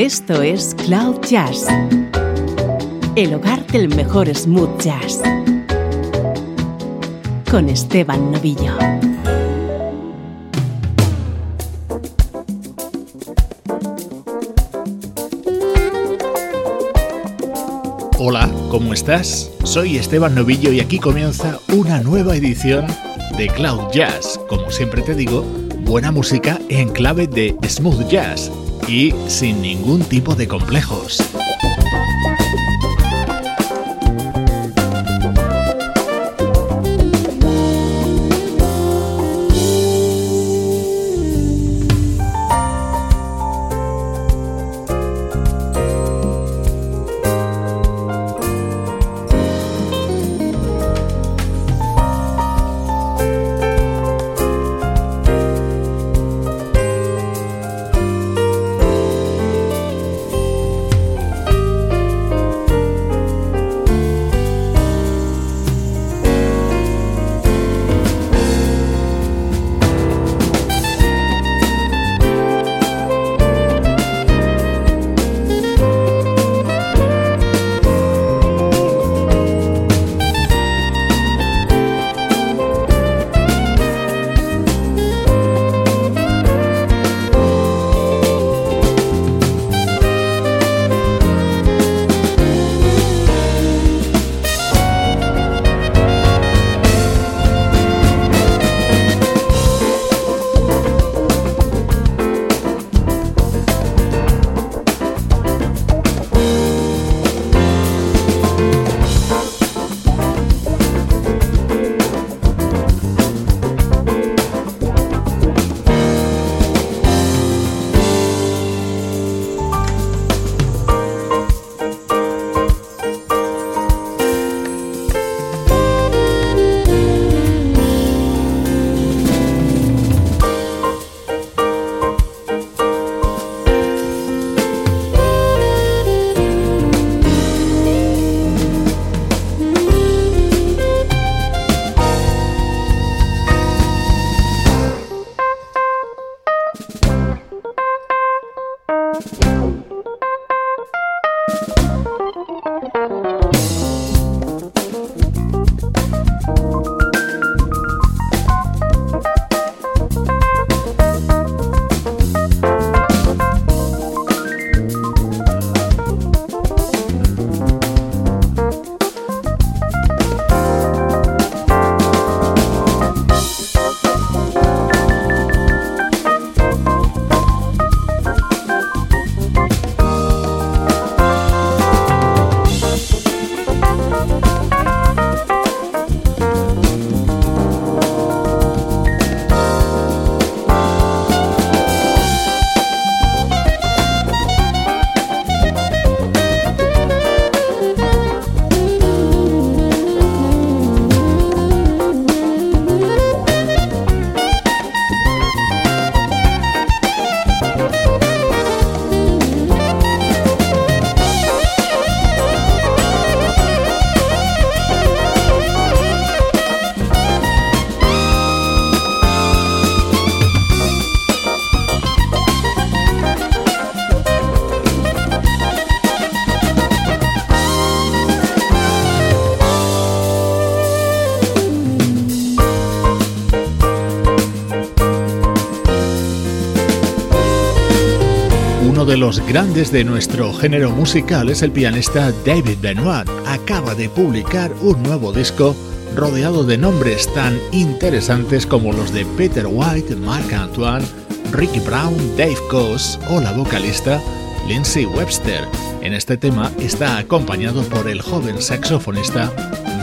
Esto es Cloud Jazz, el hogar del mejor smooth jazz, con Esteban Novillo. Hola, ¿cómo estás? Soy Esteban Novillo y aquí comienza una nueva edición de Cloud Jazz. Como siempre te digo, buena música en clave de smooth jazz y sin ningún tipo de complejos. De los grandes de nuestro género musical es el pianista David Benoit. Acaba de publicar un nuevo disco rodeado de nombres tan interesantes como los de Peter White, Mark Antoine, Ricky Brown, Dave Coase o la vocalista Lindsay Webster. En este tema está acompañado por el joven saxofonista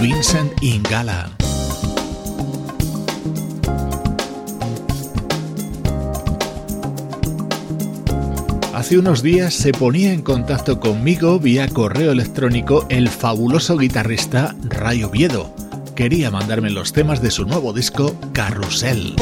Vincent Ingala. Hace unos días se ponía en contacto conmigo vía correo electrónico el fabuloso guitarrista Ray Oviedo. Quería mandarme los temas de su nuevo disco Carrusel.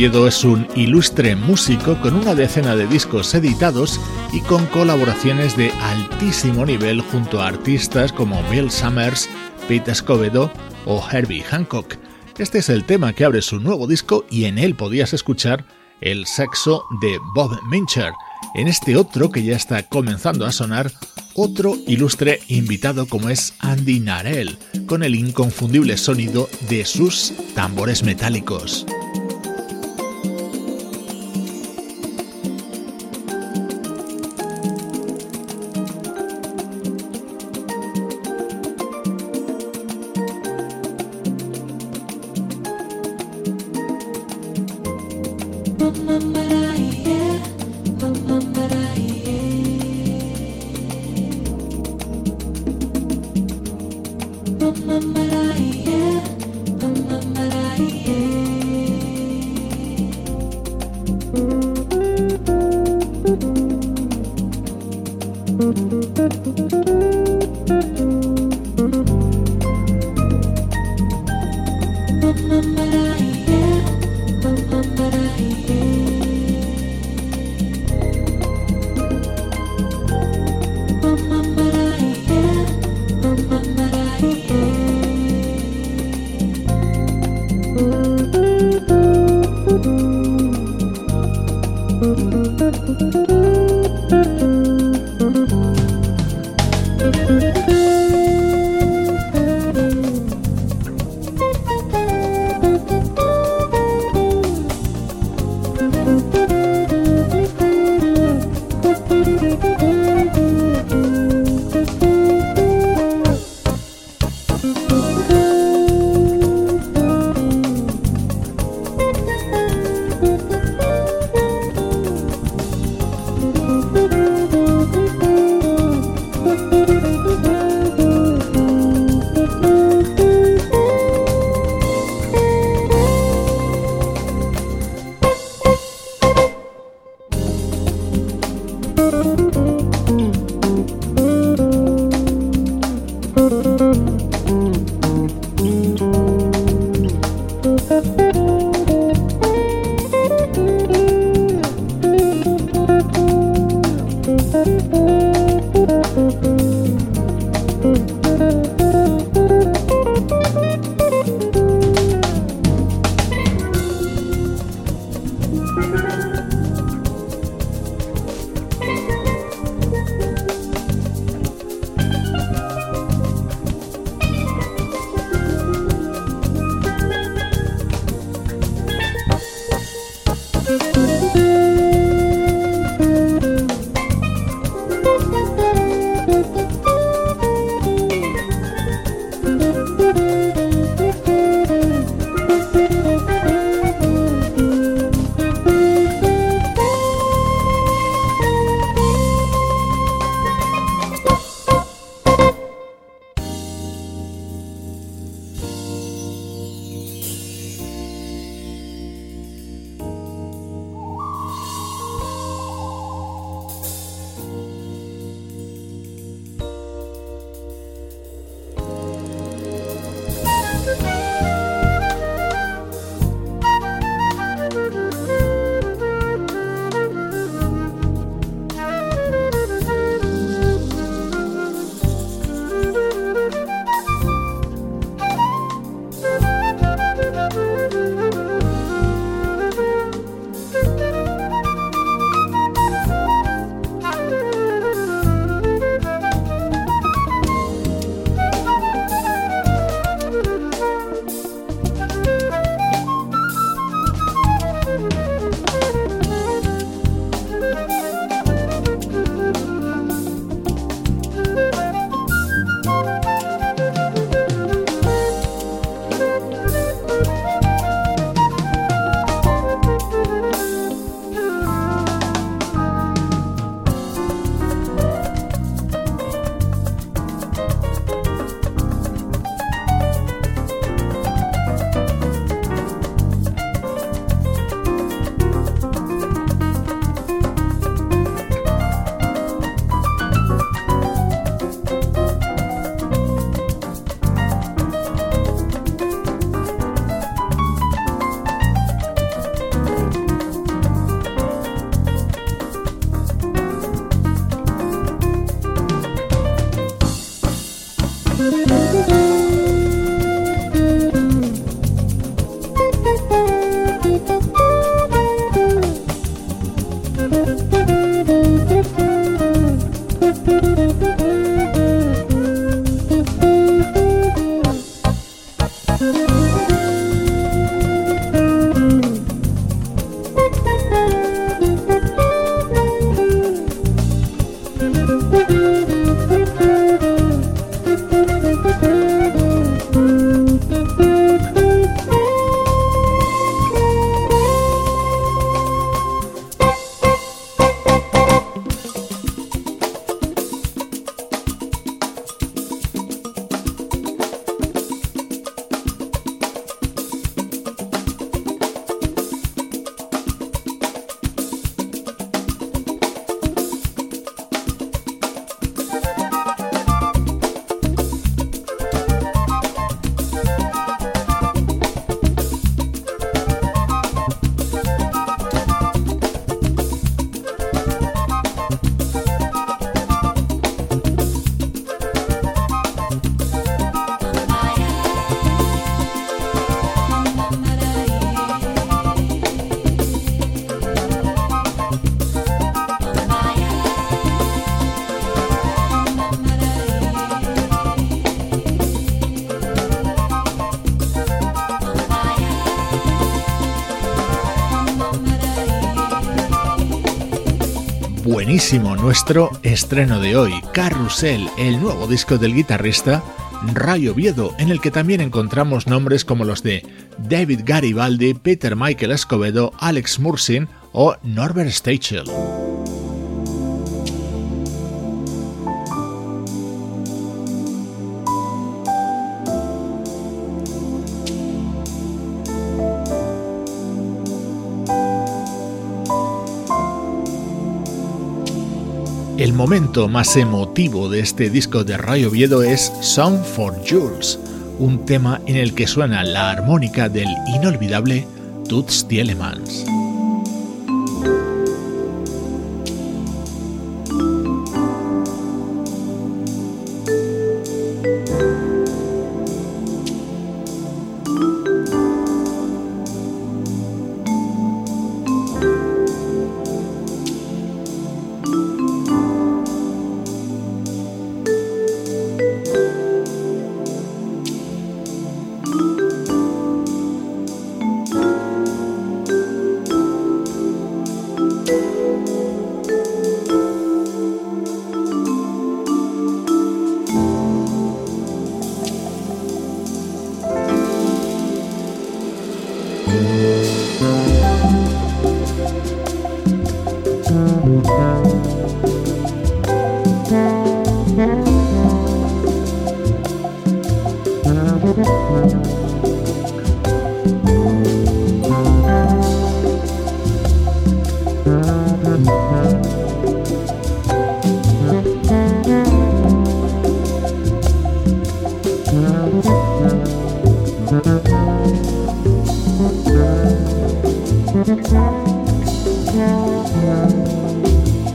Oviedo es un ilustre músico con una decena de discos editados y con colaboraciones de altísimo nivel junto a artistas como Bill Summers, Pete Escobedo o Herbie Hancock. Este es el tema que abre su nuevo disco y en él podías escuchar el sexo de Bob Mincher. En este otro que ya está comenzando a sonar, otro ilustre invitado como es Andy Narell, con el inconfundible sonido de sus tambores metálicos. Buenísimo nuestro estreno de hoy, Carrusel, el nuevo disco del guitarrista Rayo Viedo, en el que también encontramos nombres como los de David Garibaldi, Peter Michael Escobedo, Alex Mursin o Norbert Stachel. Momento más emotivo de este disco de Rayo Viedo es Song for Jules, un tema en el que suena la armónica del inolvidable Toots Tielemans.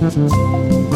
Christmas.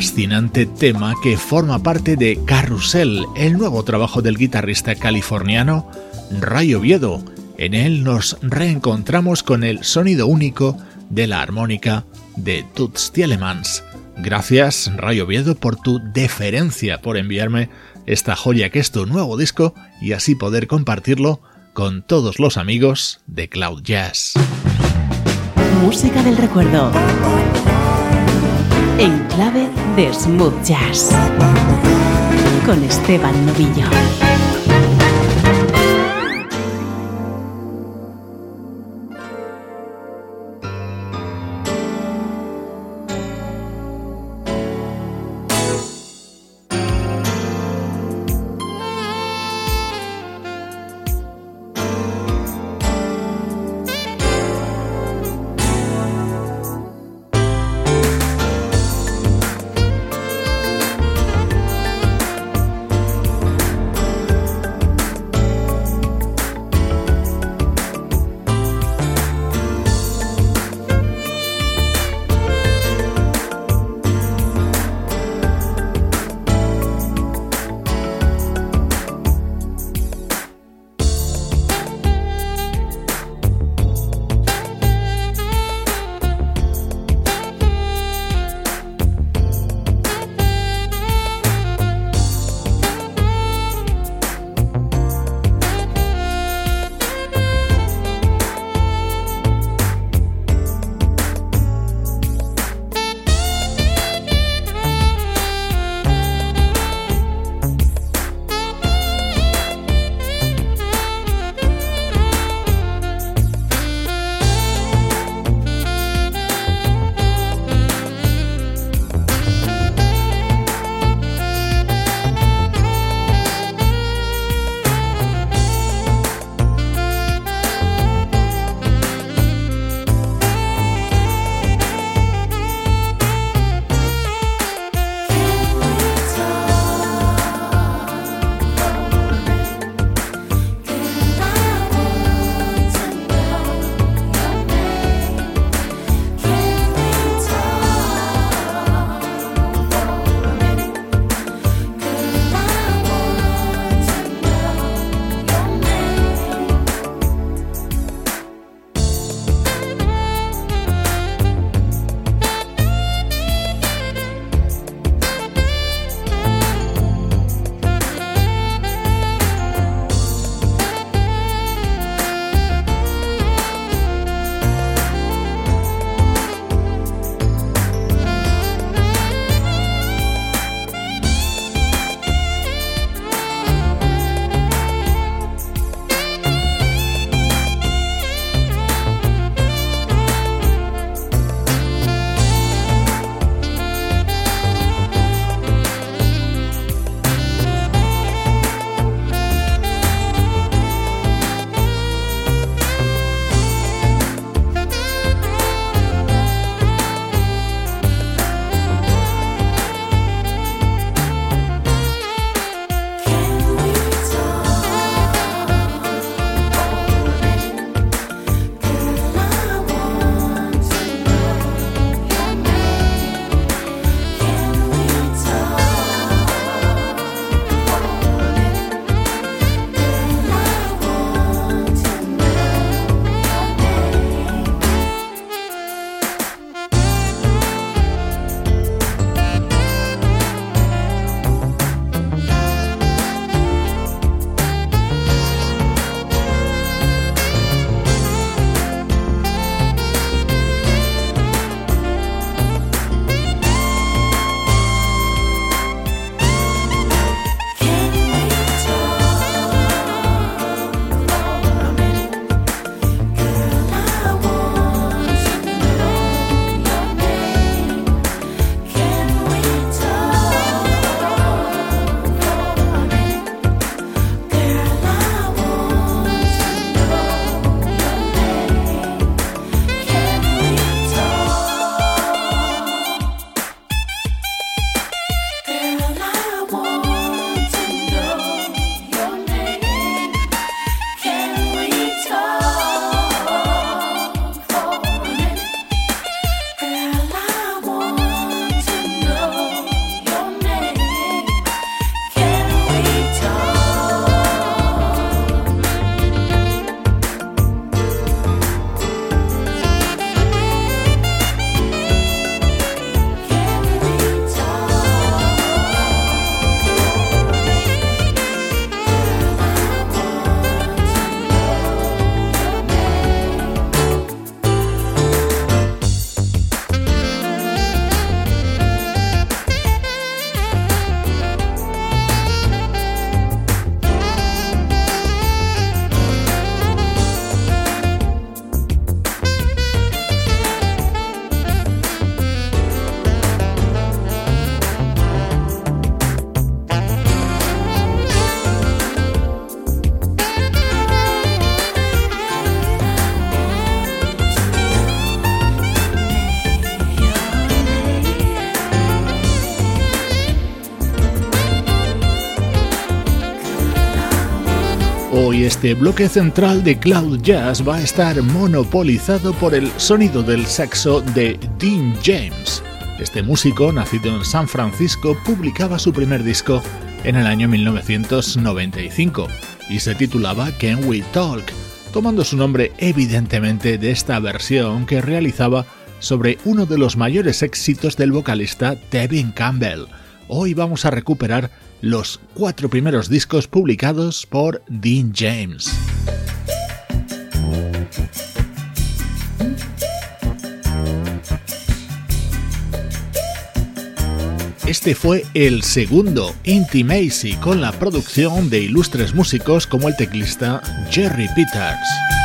Fascinante tema que forma parte de Carrusel, el nuevo trabajo del guitarrista californiano Ray Oviedo. En él nos reencontramos con el sonido único de la armónica de Toots Tielemans. Gracias, Ray Oviedo, por tu deferencia por enviarme esta joya que es tu nuevo disco y así poder compartirlo con todos los amigos de Cloud Jazz. Música del recuerdo. En clave smooth jazz. Con Esteban Novillo. Este bloque central de Cloud Jazz va a estar monopolizado por el sonido del saxo de Dean James. Este músico, nacido en San Francisco, publicaba su primer disco en el año 1995 y se titulaba Can We Talk, tomando su nombre evidentemente de esta versión que realizaba sobre uno de los mayores éxitos del vocalista Tevin Campbell. Hoy vamos a recuperar los cuatro primeros discos publicados por Dean James. Este fue el segundo Intimacy con la producción de ilustres músicos como el teclista Jerry Peters.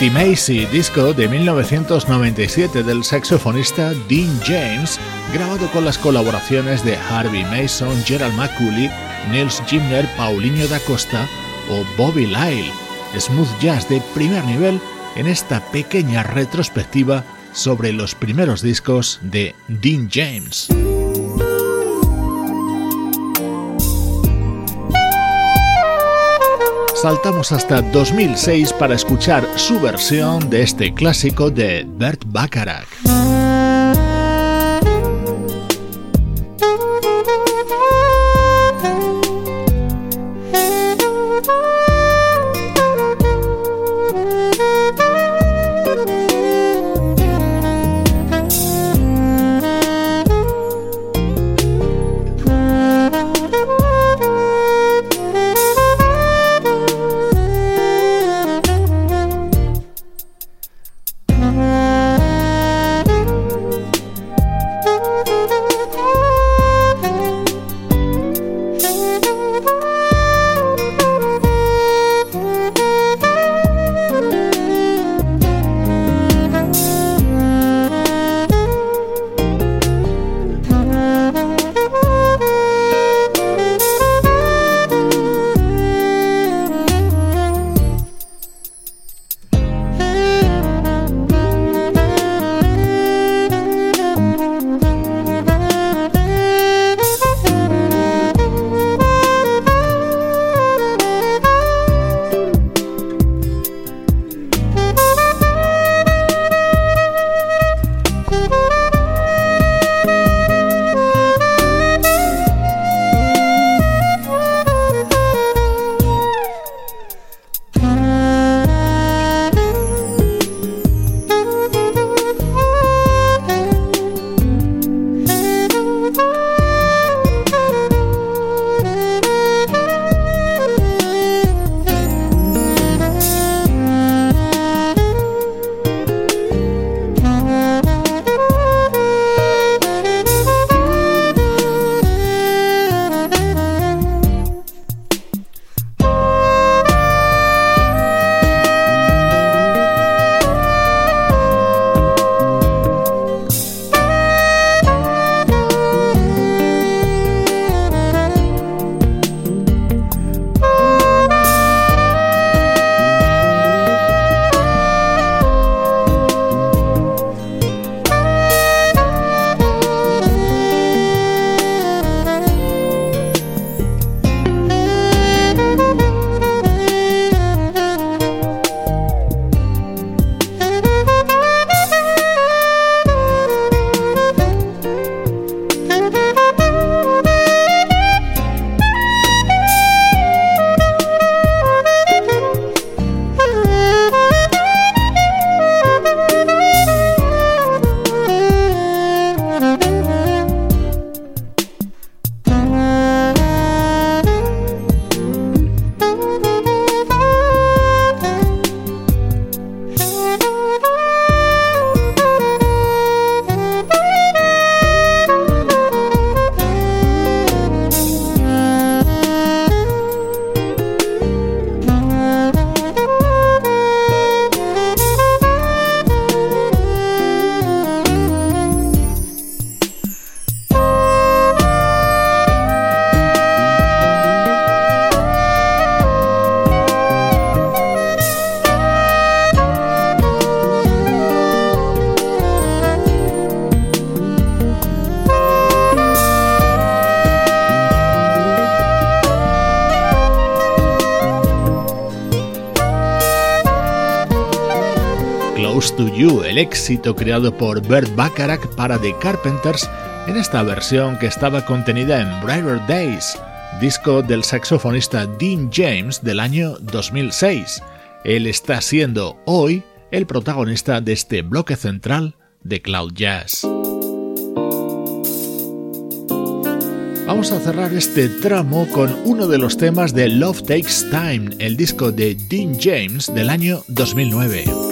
Intimacy, disco de 1997 del saxofonista Dean James, grabado con las colaboraciones de Harvey Mason, Gerald McCulley, Nils Gimner, Paulinho da Costa o Bobby Lyle. Smooth jazz de primer nivel en esta pequeña retrospectiva sobre los primeros discos de Dean James. Saltamos hasta 2006 para escuchar su versión de este clásico de Bert Bacharach. Éxito creado por Bert Bacharach para The Carpenters en esta versión que estaba contenida en Brighter Days, disco del saxofonista Dean James del año 2006. Él está siendo hoy el protagonista de este bloque central de Cloud Jazz. Vamos a cerrar este tramo con uno de los temas de Love Takes Time, el disco de Dean James del año 2009.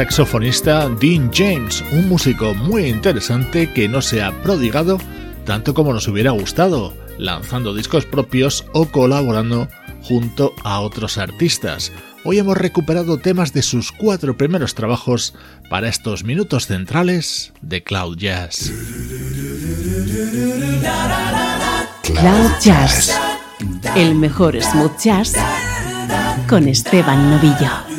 Saxofonista Dean James, un músico muy interesante que no se ha prodigado tanto como nos hubiera gustado, lanzando discos propios o colaborando junto a otros artistas. Hoy hemos recuperado temas de sus cuatro primeros trabajos para estos minutos centrales de Cloud Jazz. Cloud Jazz, el mejor smooth jazz con Esteban Novillo.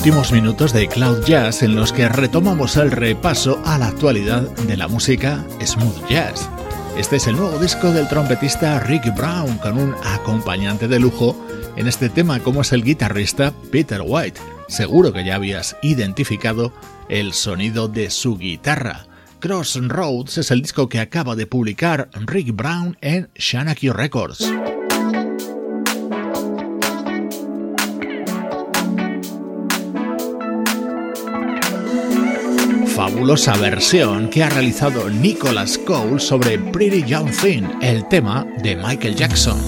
Últimos minutos de Cloud Jazz en los que retomamos el repaso a la actualidad de la música smooth jazz. Este es el nuevo disco del trompetista Rick Brown con un acompañante de lujo en este tema como es el guitarrista Peter White. Seguro que ya habías identificado el sonido de su guitarra. Crossroads es el disco que acaba de publicar Rick Brown en Shanaki Records. Fabulosa versión que ha realizado Nicholas Cole sobre Pretty Young Thing, el tema de Michael Jackson.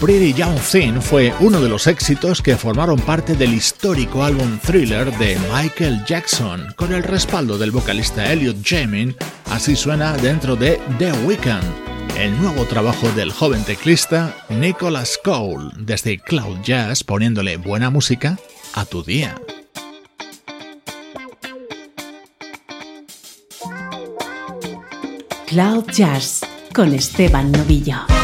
Young Thing fue uno de los éxitos que formaron parte del histórico álbum Thriller de Michael Jackson, con el respaldo del vocalista Elliot Jamin, así suena dentro de The Weeknd, el nuevo trabajo del joven teclista Nicholas Cole, desde Cloud Jazz poniéndole buena música a tu día. Cloud Jazz con Esteban Novillo.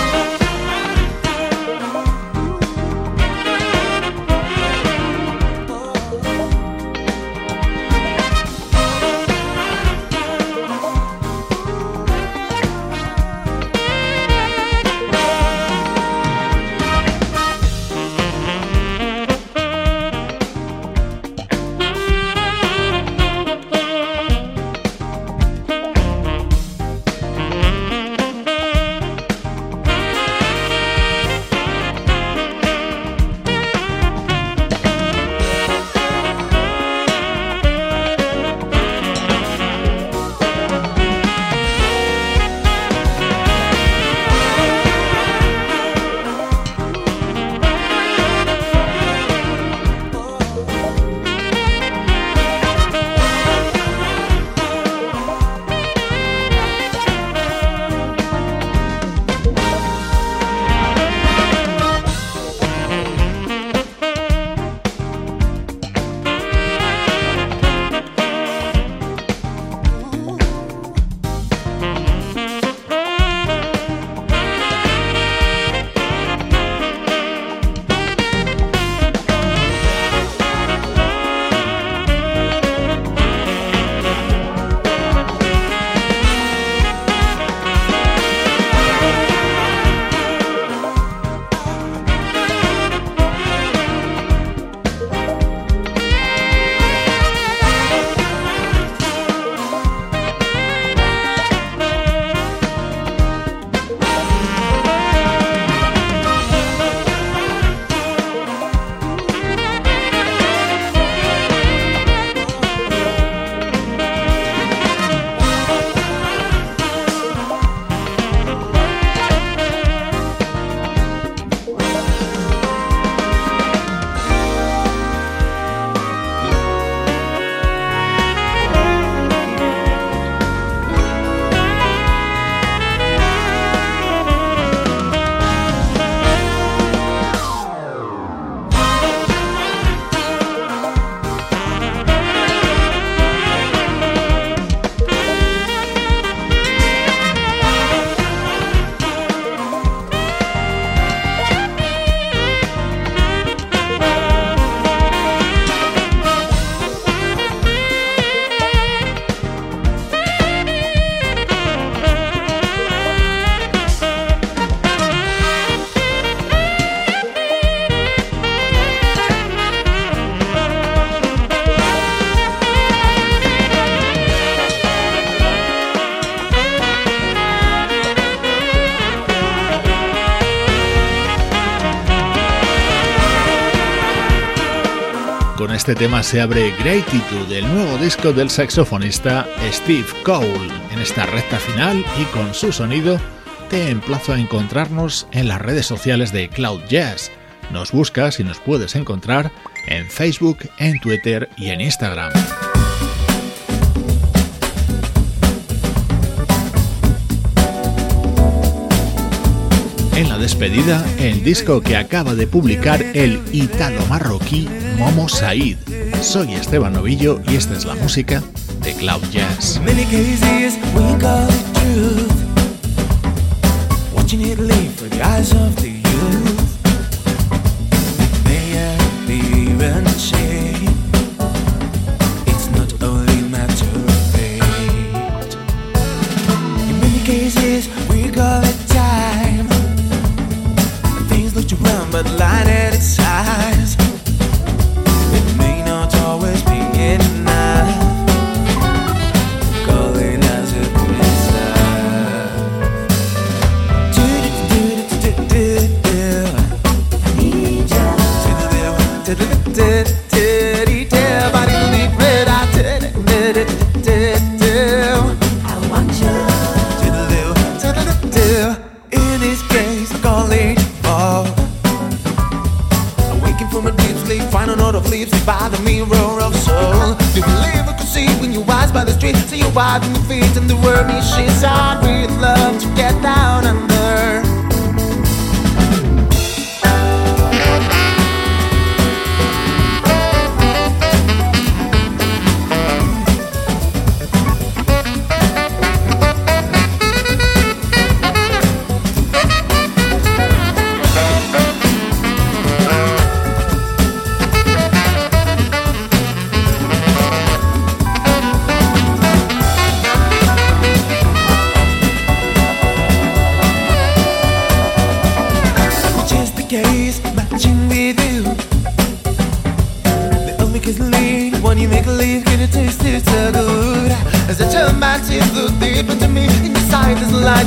Este tema se abre Gratitude, el nuevo disco del saxofonista Steve Cole. En esta recta final y con su sonido, te emplazo a encontrarnos en las redes sociales de Cloud Jazz. Nos buscas y nos puedes encontrar en Facebook, en Twitter y en Instagram. En la despedida, el disco que acaba de publicar el italo marroquí Momo Said. Soy Esteban Novillo y esta es la música de Cloud Jazz.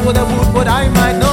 woulda, would, but I might not.